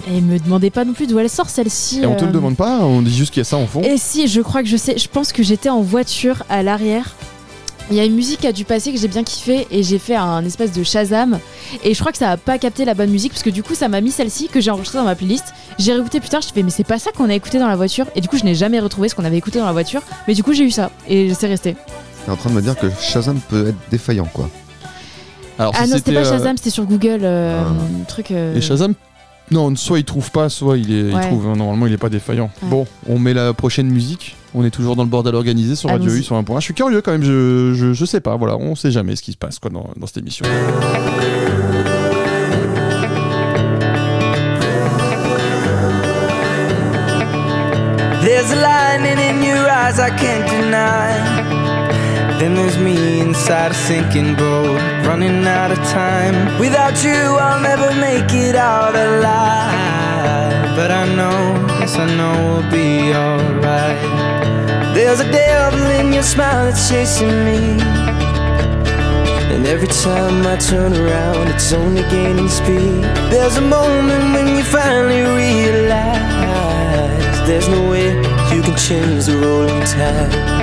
Et me demandez pas non plus d'où elle sort celle-ci. Et on te euh. le demande pas, on dit juste qu'il y a ça en fond. Et si, je crois que je sais. Je pense que j'étais en voiture à l'arrière. Il y a une musique qui a dû passer que j'ai bien kiffé et j'ai fait un espèce de Shazam. Et je crois que ça a pas capté la bonne musique parce que du coup, ça m'a mis celle-ci que j'ai enregistrée dans ma playlist. J'ai réécouté plus tard, je fais mais c'est pas ça qu'on a écouté dans la voiture. Et du coup, je n'ai jamais retrouvé ce qu'on avait écouté dans la voiture. Mais du coup, j'ai eu ça et c'est resté. T'es en train de me dire que Shazam peut être défaillant, quoi. Alors, ah si non, c'était pas euh, Shazam, c'était sur Google. euh, Ah. un truc. euh, Et Shazam, non, soit il trouve pas, soit il, est, il trouve. Normalement, il est pas défaillant. Ouais. Bon, on met la prochaine musique. On est toujours dans le bordel organisé sur Radio. U sur un point. Je suis curieux quand même. Je, je, je sais pas. Voilà, on sait jamais ce qui se passe quoi dans, dans cette émission. There's a lightning in your eyes I can't deny. Then there's me inside a sinking boat, running out of time. Without you, I'll never make it out alive. But I know, yes, I know we'll be alright. There's a devil in your smile that's chasing me. And every time I turn around, it's only gaining speed. There's a moment when you finally realize there's no way you can change the rolling tide.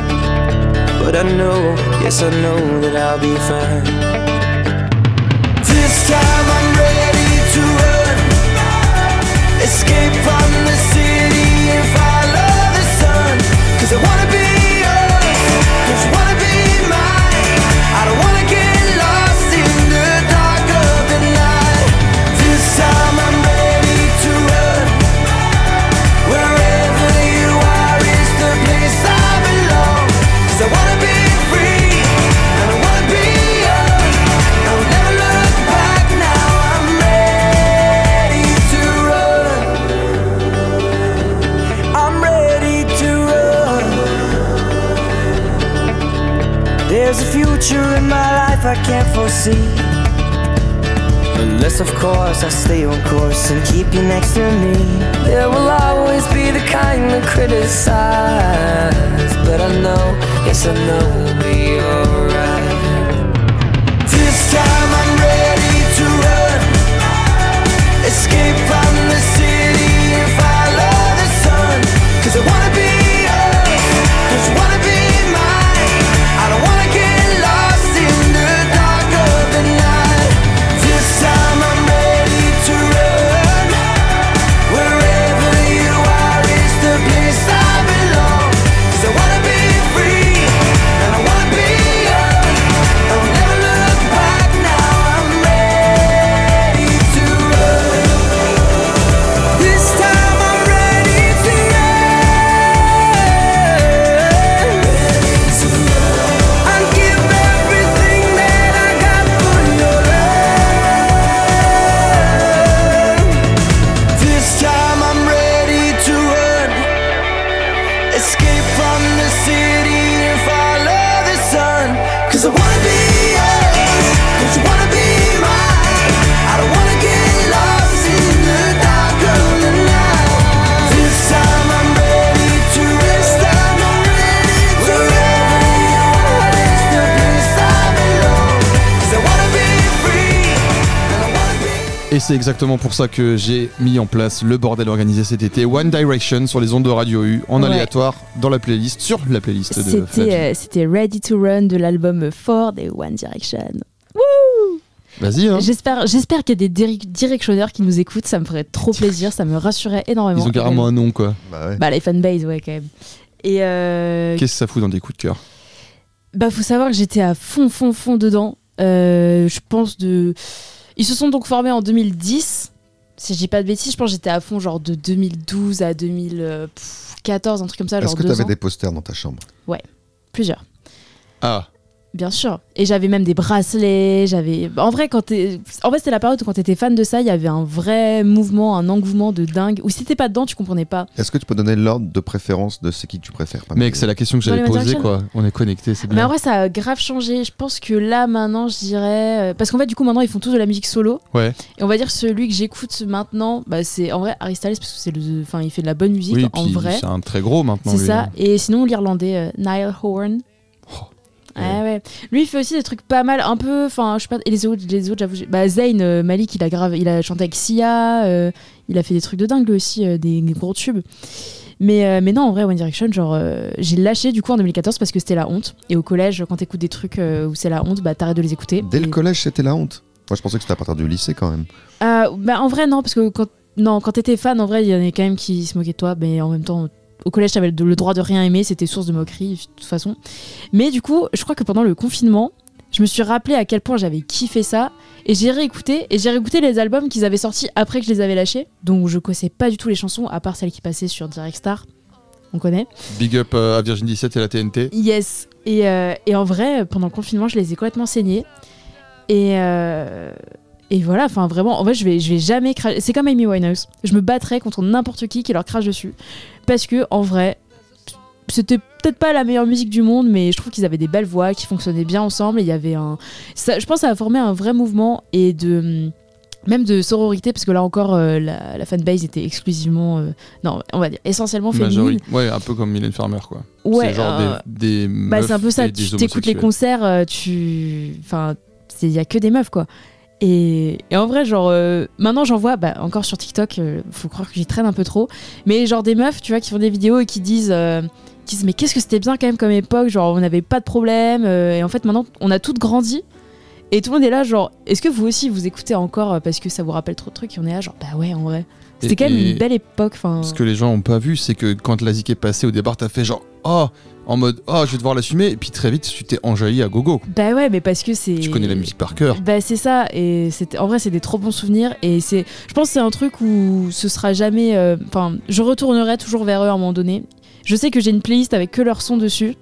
But I know, yes, I know that I'll be fine. This time I'm ready to run, escape from the city and follow the sun. Cause I wanna be life I can't foresee. Unless, of course, I stay on course and keep you next to me. There will always be the kind that criticize. But I know, yes, I know we'll be alright. This time I'm ready to run. Escape from the city and follow the sun. Cause I wanna c'est exactement pour ça que j'ai mis en place le bordel organisé cet été. One Direction sur les ondes de Radio U, en Ouais. aléatoire, dans la playlist, sur la playlist de. C'était euh, c'était Ready to Run de l'album Ford et One Direction. Vas-y, hein. J'espère j'espère qu'il y a des directionneurs qui nous écoutent, ça me ferait trop plaisir, ça me rassurait énormément. Ils ont carrément un nom, quoi. Bah ouais. Bah les fanbase, ouais, quand même. Et euh, Qu'est-ce que ça fout dans des coups de cœur? Bah faut savoir que j'étais à fond, fond, fond dedans. Euh, je pense de... Ils se sont donc formés en 2010. Si je dis pas de bêtises, je pense que j'étais à fond genre de 2012 à 2014, un truc comme ça, Est-ce que tu avais ans. des posters dans ta chambre? Plusieurs. Ah, Bien sûr. Et j'avais même des bracelets. J'avais. En vrai, quand t'es. En fait, c'était la période où quand t'étais fan de ça, il y avait un vrai mouvement, un engouement de dingue. Ou si t'étais pas dedans, tu comprenais pas. Est-ce que tu peux donner l'ordre de préférence de ce qui tu préfères mec, c'est la question que j'avais posée, quoi. On est connectés, c'est Mais bien. en vrai, ça a grave changé. Je pense que là, maintenant, je dirais. euh, Parce qu'en fait, du coup, maintenant, ils font tous de la musique solo. Ouais. Et on va dire celui que j'écoute maintenant, bah, c'est en vrai Harry Styles parce que c'est le. Enfin, il fait de la bonne musique Oui, en puis vrai. c'est un très gros maintenant. C'est ça. hein. Et sinon, l'Irlandais, euh, Niall Horan. Ah ouais. Lui, il fait aussi des trucs pas mal, un peu. Enfin, je sais pas. Et les autres, les autres j'avoue. Bah, Zayn euh, Malik, il a, grave, il a chanté avec Sia. euh, il a fait des trucs de dingue, lui aussi, euh, des, des gros tubes. Mais, mais non, en vrai, One Direction, genre, j'ai lâché du coup en 2014 parce que c'était la honte. Et au collège, quand t'écoutes des trucs où c'est la honte, bah t'arrêtes de les écouter. Dès le collège, c'était la honte. Moi, je pensais que c'était à partir du lycée quand même. Euh, bah, en vrai, non, parce que quand, non, quand t'étais fan, en vrai, il y en a quand même qui se moquaient de toi, mais en même temps, au collège, t'avais le droit de rien aimer, c'était source de moquerie, de toute façon. Mais du coup, je crois que pendant le confinement, je me suis rappelé à quel point j'avais kiffé ça, et j'ai réécouté, et j'ai réécouté les albums qu'ils avaient sortis après que je les avais lâchés, donc je connaissais pas du tout les chansons, à part celles qui passaient sur Direct Star. On connaît. Big up euh, à Virgin 17 et la TNT. Yes. Et, euh, et en vrai, pendant le confinement, je les ai complètement saignés. Et, euh, et voilà, enfin vraiment, en vrai, je vais, je vais jamais cracher. C'est comme Amy Winehouse. Je me battrais contre n'importe qui qui leur crache dessus. Parce que, en vrai, c'était peut-être pas la meilleure musique du monde, mais je trouve qu'ils avaient des belles voix qui fonctionnaient bien ensemble. Et il y avait un. Ça, je pense que ça a formé un vrai mouvement et de. Même de sororité, parce que là encore, euh, la, la fanbase était exclusivement. euh, non, on va dire essentiellement féminine. Ouais, un peu comme Mylène Farmer, quoi. Ouais, c'est genre euh, des, des bah, c'est un peu ça, tu t'écoutes les concerts, tu. Enfin, il y a que des meufs, quoi. Et, et en vrai, genre, euh, maintenant j'en vois, bah, encore sur TikTok, euh, faut croire que j'y traîne un peu trop, mais genre des meufs, tu vois, qui font des vidéos et qui disent, euh, qui disent mais qu'est-ce que c'était bien quand même comme époque, genre on n'avait pas de problème, et en fait maintenant on a toutes grandi, et tout le monde est là, genre, est-ce que vous aussi vous écoutez encore parce que ça vous rappelle trop de trucs, et on est là, genre, bah ouais, en vrai. C'était quand même une belle époque. Ce que les gens ont pas vu, c'est que quand la zik est passée au départ, t'as fait genre oh en mode oh je vais devoir l'assumer et puis très vite tu t'es enjaillé à gogo. Bah ouais, mais parce que c'est. Tu connais la musique par cœur. Bah c'est ça et c'était en vrai c'est des trop bons souvenirs et c'est je pense que c'est un truc où ce sera jamais euh, enfin je retournerai toujours vers eux à un moment donné. Je sais que j'ai une playlist avec que leurs sons dessus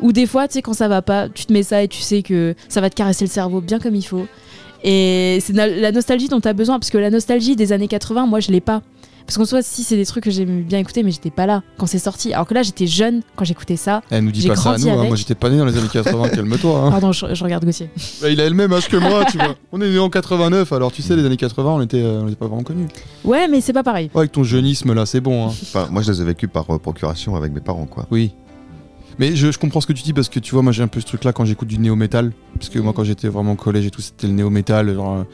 ou des fois tu sais quand ça va pas, tu te mets ça et tu sais que ça va te caresser le cerveau bien comme il faut. Et c'est la nostalgie dont tu as besoin parce que la nostalgie des années 80, moi je l'ai pas. Parce qu'en soi, si c'est des trucs que j'aimais bien écouter, mais j'étais pas là quand c'est sorti. Alors que là, j'étais jeune quand j'écoutais ça. Elle nous dit pas ça à nous, hein. moi j'étais pas né dans les années 80, calme-toi. hein. Pardon, je, je regarde Gauthier. Bah, il a le même âge que moi, tu vois. On est né en 89, alors tu sais, les années 80, on était, euh, on était pas vraiment connus. Ouais, mais c'est pas pareil. Ouais, avec ton jeunisme là, c'est bon. Hein. Enfin, moi, je les ai vécus par euh, procuration avec mes parents, quoi. Oui. Mais je, je comprends ce que tu dis parce que tu vois, moi j'ai un peu ce truc là quand j'écoute du néo-metal. Parce que moi, quand j'étais vraiment au collège et tout, c'était le néo-metal, genre, euh,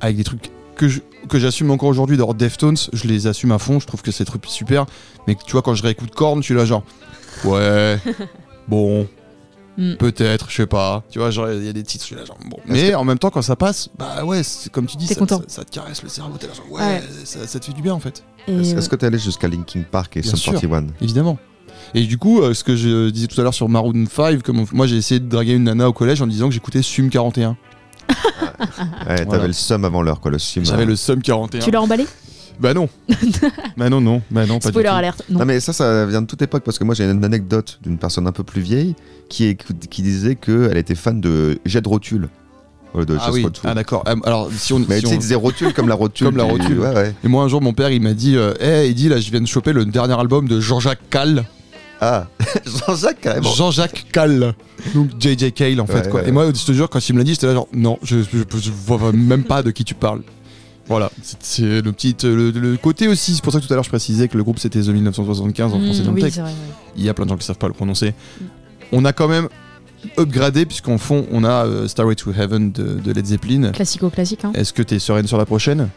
avec des trucs que je- que j'assume encore aujourd'hui. D'ailleurs, Deftones, je les assume à fond, je trouve que c'est truc super. Mais tu vois, quand je réécoute Korn, je suis là genre, ouais, bon. Mm. Peut-être, je sais pas. Tu vois, genre, il y a des titres, je suis là, genre, bon. Mais en même temps, quand ça passe, bah ouais, c'est comme tu dis, ça, content. ça- ça te caresse le cerveau. T'es là, genre, ouais, Ouais. Ça, ça te fait du bien en fait. Est-ce euh, est-ce que t'es allé jusqu'à Linkin Park et Bien Sum sûr. 41 Évidemment. Et du coup, euh, ce que je disais tout à l'heure sur Maroon 5, comme on- moi j'ai essayé de draguer une nana au collège en disant que j'écoutais Sum 41. Ouais, t'avais Voilà. le Sum avant l'heure, quoi, le Sum. J'avais euh. le Sum 41. tu l'as emballé? Bah non. bah non, non. Bah non, pas Spoiler du tout. alerte. Non. Non mais ça, ça vient de toute époque parce que moi j'ai une anecdote d'une personne un peu plus vieille qui, écoute- qui disait qu'elle était fan de Jet de Rotule. Euh, de Ah oui, Rotule. ah d'accord. Euh, Alors, si on. Mais si tu sais, on- il disait rotule comme la rotule. Comme la rotule. Ouais, ouais. Et moi un jour, mon père il m'a dit Hé, hey, il dit là, je viens de choper le dernier album de Jean-Jacques Cale. Ah, Jean-Jacques carrément. Jean-Jacques Cale. Donc JJ Cale en fait. Ouais, quoi. ouais. Et moi, je te jure, quand il me l'a dit, j'étais là genre Non, je, je, je vois même pas de qui tu parles. Voilà, c'est- le petit le, le côté aussi. C'est pour ça que tout à l'heure je précisais que le groupe c'était The 1975 en français Mmh, dans le oui, texte. c'est vrai, ouais. Il y a plein de gens qui savent pas le prononcer. On a quand même upgradé puisqu'en fond on a euh, Starway to Heaven de, de Led Zeppelin. Classico classique. Hein. Est-ce que t'es sereine sur la prochaine?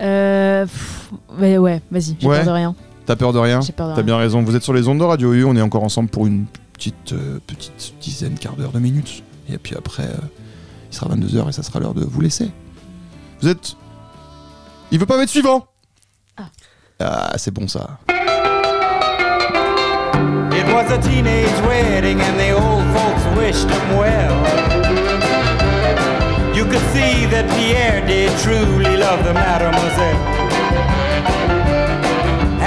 Euh, pff, ouais, ouais, vas-y, j'ai Ouais. rien. T'as peur de rien J'ai peur de T'as rien. bien raison. Vous êtes sur les ondes de Radio U. On est encore ensemble pour une petite, euh, petite dizaine, quart d'heure de minutes. Et puis après, euh, il sera 22h et ça sera l'heure de vous laisser. Vous êtes. Il veut pas mettre suivant Ah. Ah, c'est bon ça. It was a teenage wedding and the old folks wished him well. You could see that Pierre did truly love the mademoiselle.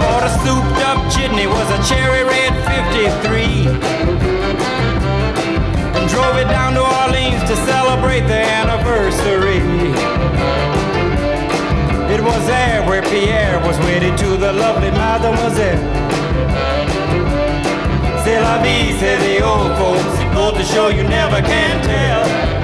Bought a souped up jitney, was a cherry red 53. And drove it down to Orleans to celebrate their anniversary. It was there where Pierre was wedded to the lovely mademoiselle. C'est la vie, say the old folks. Goes to show you never can tell.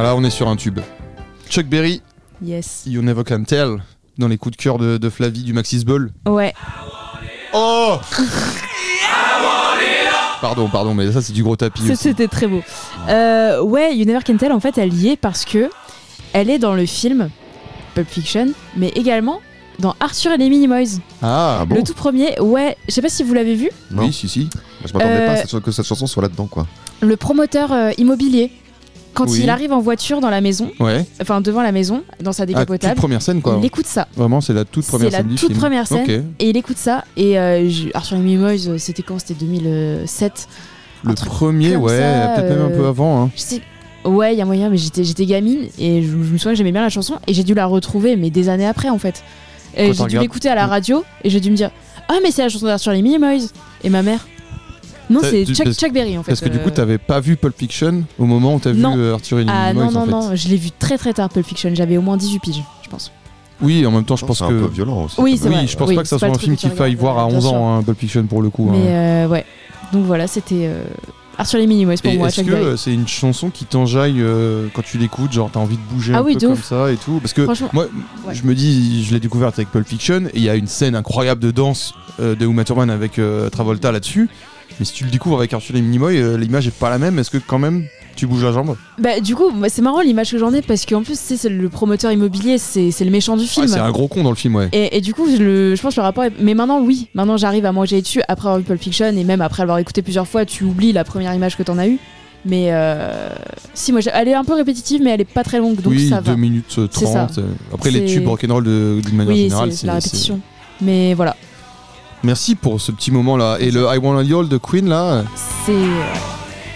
Ah là, on est sur un tube. Chuck Berry, Yes. You Never Can Tell, dans les coups de cœur de, de Flavie du Maxis Ball. Ouais. Oh Pardon, pardon, mais ça c'est du gros tapis. C'était très beau. Euh, ouais, You Never Can Tell, en fait, elle y est parce que elle est dans le film Pulp Fiction, mais également dans Arthur et les Minimoys. Ah, Ah bon Le tout premier, ouais, je sais pas si vous l'avez vu, Non. Oui, si, si. Je m'attendais Euh, pas que cette chanson soit là-dedans, quoi. le promoteur euh, immobilier. Quand Oui. il arrive en voiture dans la maison, Ouais. enfin devant la maison, dans sa Ah, toute décapotable, première scène quoi. il écoute ça. Vraiment, c'est la toute première C'est scène la du toute film. première scène. Et il écoute ça. Et euh, je- Arthur et les euh, c'était quand? C'était 2007. un Le premier, ouais, peut-être même un euh, peu avant. hein. Je sais. Ouais, il y a moyen, mais j'étais, j'étais gamine et je, je me souviens que j'aimais bien la chanson et j'ai dû la retrouver, mais des années après en fait. J'ai dû l'écouter à la radio et j'ai dû me dire Ah, mais c'est la chanson d'Arthur et les Minimoys. Et ma mère Non, c'est Chuck, parce- Chuck Berry en fait. Parce que du coup, euh. t'avais pas vu Pulp Fiction au moment où t'as vu euh, Arthur et Ah non, non, en fait. non, je l'ai vu très très tard, Pulp Fiction. J'avais au moins 18 piges, je pense. Oui, en même temps, je pense c'est que. un peu violent aussi. Oui, c'est vrai. Oui, je pense oui, pas que ça c'est soit un film qu'il faille voir à bien 11 sûr. ans, hein, Pulp Fiction pour le coup. Mais hein. euh, ouais. Donc voilà, c'était euh, Arthur et les Minimoys pour Et moi, est-ce Chuck que c'est une chanson qui t'enjaille euh, quand tu l'écoutes Genre, t'as envie de bouger Ah un oui, peu de comme ouf. ça et tout? Parce que moi, ouais. je me dis, je l'ai découverte avec Pulp Fiction et il y a une scène incroyable de danse euh, de Uma Thurman avec euh, Travolta là-dessus. Mais si tu le découvres avec Arthur et les Minimoys, euh, l'image est pas la même. Est-ce que quand même tu bouges la jambe? Bah, du coup, c'est marrant l'image que j'en ai parce qu'en plus, c'est le promoteur immobilier, c'est le méchant du Ouais, film. C'est un gros con dans le film, ouais. Et, et du coup, je, le- je pense que le rapport est... Mais maintenant, oui, maintenant j'arrive à manger dessus après avoir vu Pulp Fiction et même après l'avoir écouté plusieurs fois, tu oublies la première image que t'en as eue. Mais euh... si, moi, elle est un peu répétitive, mais elle est pas très longue, donc oui, ça 2 va. minutes euh, C'est ça. 30. euh, Après, les tubes rock'n'roll de- d'une manière Oui, générale, c'est la répétition. Mais voilà, Merci pour ce petit moment là. Et le I Wanna Yell de Queen là, c'est. euh,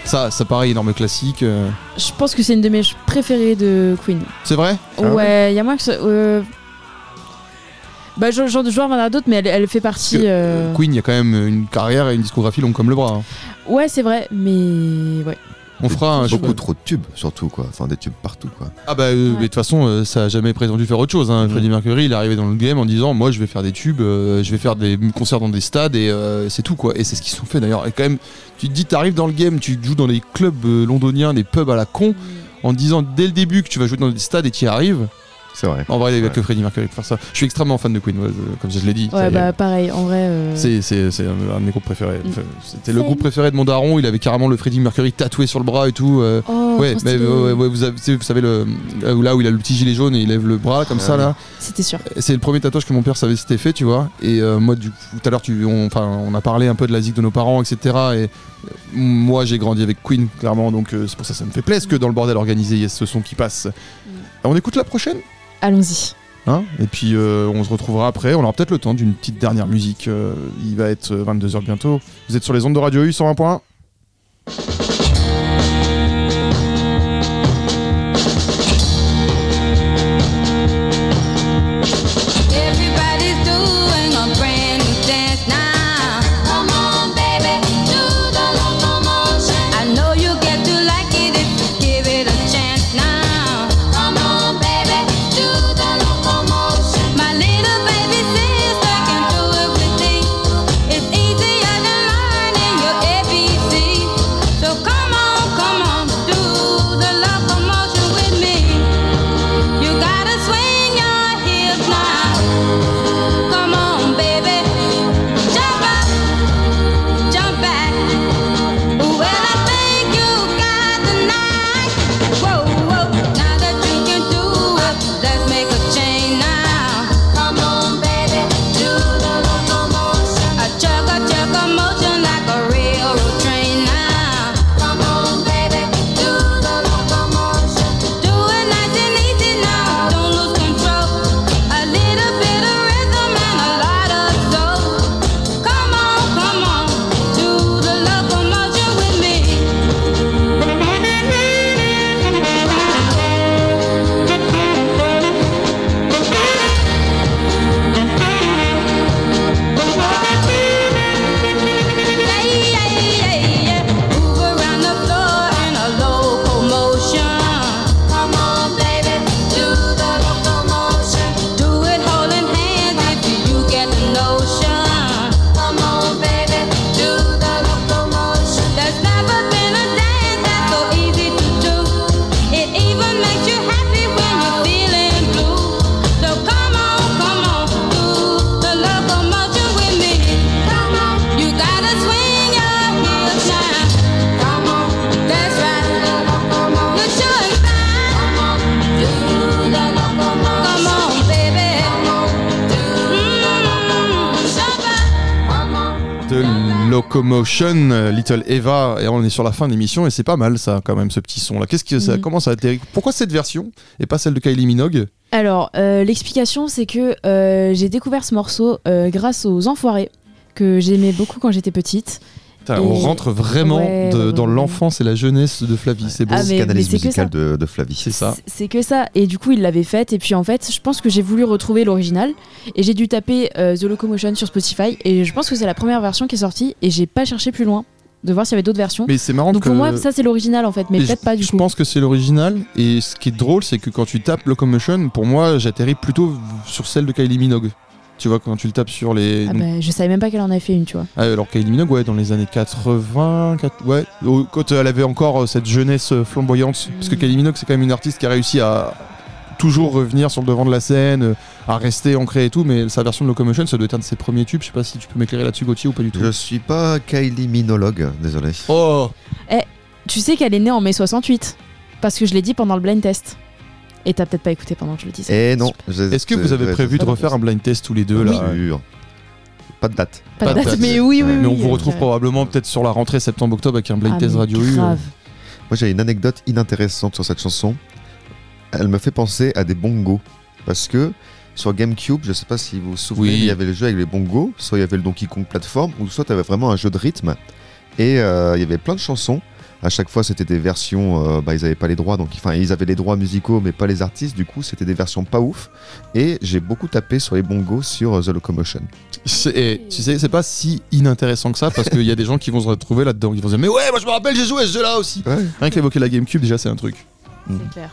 ça, ça paraît énorme classique. euh. Je pense que c'est une de mes ch- préférées de Queen. C'est vrai? Ah ouais il y a moins que ça. euh, Bah, j'en j'en- j'en reviendrai à d'autres, mais elle, elle fait partie. Que- euh, Queen, il y a quand même une carrière et une discographie longue comme le bras. hein. Ouais, c'est vrai, mais ouais. On fera un Beaucoup trop de tubes, surtout, quoi. Enfin, des tubes partout, quoi. Ah bah euh, mais de toute façon euh, ça a jamais prétendu faire autre chose. Hein. Mhm. Freddie Mercury il est arrivé dans le game en disant moi je vais faire des tubes, euh, je vais faire des concerts dans des stades et euh, c'est tout quoi. Et c'est ce qu'ils sont fait d'ailleurs. Et quand même tu te dis t'arrives dans le game, tu joues dans les clubs euh, londoniens, des pubs à la con, en te disant dès le début que tu vas jouer dans des stades et tu y arrives. C'est vrai. En vrai il y avait Ouais. que Freddie Mercury pour faire ça. Je suis extrêmement fan de Queen, ouais, je- comme je l'ai dit. ça y Ouais, bah pareil, en vrai. euh, C'est, c'est, c'est un, un de mes groupes préférés. Mm. Enfin, C'était le groupe préféré de mon daron. Il avait carrément le Freddie Mercury tatoué sur le bras et tout. euh, Oh, ouais, trop mais stylé. ouais, ouais, vous, avez- tu sais, vous savez le, euh, là où il a le petit gilet jaune et il lève le bras comme ça là. C'était sûr. C'est le premier tatouage que mon père savait s'était fait, tu vois. Et euh, moi, du coup, tout à l'heure, tu, on, enfin, on a parlé un peu de la zik de nos parents, etc. Et euh, moi, j'ai grandi avec Queen, clairement. Donc euh, c'est pour ça que ça me fait plaisir que dans le bordel organisé, il y ait ce son qui passe. On écoute la prochaine? Allons-y. Hein et puis euh, on se retrouvera après. On aura peut-être le temps d'une petite dernière musique. Euh, il va être 22h bientôt. Vous êtes sur les ondes de Radio U 101.1. Locomotion, Little Eva. Et on est sur la fin de l'émission et c'est pas mal ça, quand même, ce petit son là. Qu'est-ce que ça Mhm. commence à atterrir Pourquoi cette version et pas celle de Kylie Minogue? Alors, euh, l'explication, c'est que euh, j'ai découvert ce morceau euh, grâce aux Enfoirés, que j'aimais beaucoup quand j'étais petite. Putain, Et- On rentre vraiment Ouais, de- ouais, dans ouais. l'enfance et la jeunesse de Flavie. C'est beau. Ah, mais- musicale de, de Flavie. C'est ça. C'est- que ça. Et du coup, il l'avait faite. Et puis, en fait, je pense que j'ai voulu retrouver l'original. Et j'ai dû taper euh, The Locomotion sur Spotify. Et je pense que c'est la première version qui est sortie. Et j'ai pas cherché plus loin de voir s'il y avait d'autres versions. Mais c'est marrant Donc que. pour moi, ça, c'est l'original, en fait. Mais peut-être je, pas du je coup. pense que c'est l'original. Et ce qui est drôle, c'est que quand tu tapes Locomotion, pour moi, j'atterris plutôt sur celle de Kylie Minogue. Tu vois, quand tu le tapes sur les. Ah donc- bah, je savais même pas qu'elle en avait fait une, tu vois. Ah, alors Kylie Minogue, ouais, dans les années 80, quat- ouais, au- quand elle avait encore euh, cette jeunesse euh, flamboyante. Parce que Mm. Kylie Minogue, c'est quand même une artiste qui a réussi à toujours revenir sur le devant de la scène, euh, à rester ancrée et tout. Mais sa version de Locomotion, ça doit être un de ses premiers tubes. Je sais pas si tu peux m'éclairer là-dessus, Gauthier, ou pas du tout. Je suis pas Kylie Minologue, désolé. Oh Tu sais qu'elle est née en mai 68. Parce que je l'ai dit pendant le blind test. Et t'as peut-être pas écouté pendant que je le disais. Eh non. Est-ce que vous avez prévu de refaire un blind test tous les deux là. Pas de date. Pas de pas de date, mais oui, oui, Mais on vous euh, retrouve probablement peut-être sur la rentrée septembre-octobre avec un blind Ah, test radio U. grave. Moi j'ai une anecdote inintéressante sur cette chanson. Elle me fait penser à des bongos. Parce que sur GameCube, je sais pas si vous vous souvenez, Oui. il y avait le jeu avec les bongos, soit il y avait le Donkey Kong plateforme, ou soit tu avais vraiment un jeu de rythme. Et euh, il y avait plein de chansons à chaque fois c'était des versions, euh, bah, ils avaient pas les droits, donc enfin ils avaient les droits musicaux mais pas les artistes, du coup c'était des versions pas ouf. Et j'ai beaucoup tapé sur les bongos sur euh, The Locomotion. C'est- Et tu sais, c'est pas si inintéressant que ça parce qu'il y a des gens qui vont se retrouver là-dedans. Ils vont se dire, mais ouais, moi je me rappelle, j'ai joué à ce jeu-là aussi. Ouais. Rien qu'évoquer la GameCube, déjà, c'est un truc. C'est clair.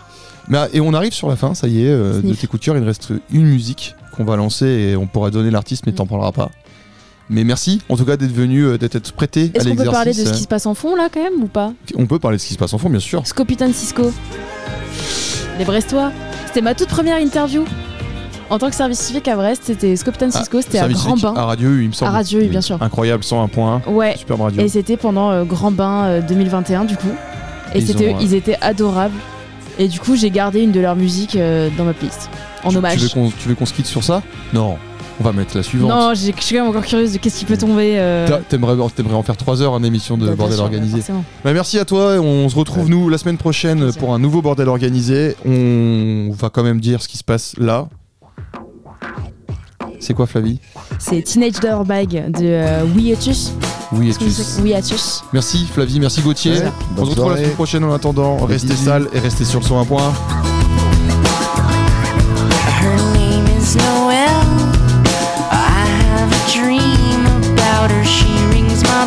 Mais, ah, et on arrive sur la fin, ça y est, euh, de tes coups de cœur, il reste une musique qu'on va lancer et on pourra donner l'artiste, mais t'en parleras pas. Mais merci, en tout cas, d'être venu, euh, d'être prêté à Est-ce qu'on l'exercice. peut parler de ce qui se passe en fond là quand même ou pas? On peut parler de ce qui se passe en fond, bien sûr. Scopitan Cisco. Les Brestois. C'était ma toute première interview. En tant que service civique à Brest, c'était Scopitan Cisco, c'était à Ah, Grand Bain. À Radio U, il me semble. À Radio U, bien sûr. Incroyable, 101.1. Ouais. Superbe radio. Et c'était pendant euh, Grand Bain euh, 2021 du coup. Et Ils c'était, ont, euh, ils étaient adorables. Et du coup, j'ai gardé une de leurs musiques euh, dans ma playlist. En Tu- hommage. Tu veux qu'on tu veux qu'on se quitte sur ça? Non. On va mettre la suivante. non, je suis quand même encore curieuse de qu'est-ce qui peut tomber. euh, T'aimerais t'aimerais en faire 3 heures en émission de bah, Bordel sûr, Organisé. Bah, merci à toi, on se retrouve nous la semaine prochaine pour un nouveau Bordel Organisé. On va quand même dire ce qui se passe là. C'est quoi Flavie? C'est Teenage Dirtbag de euh, Weeatus. Oui. Merci Flavie, merci Gauthier. Ouais, on se retrouve la semaine prochaine en attendant. Restez sales et restez sur le son 1 point.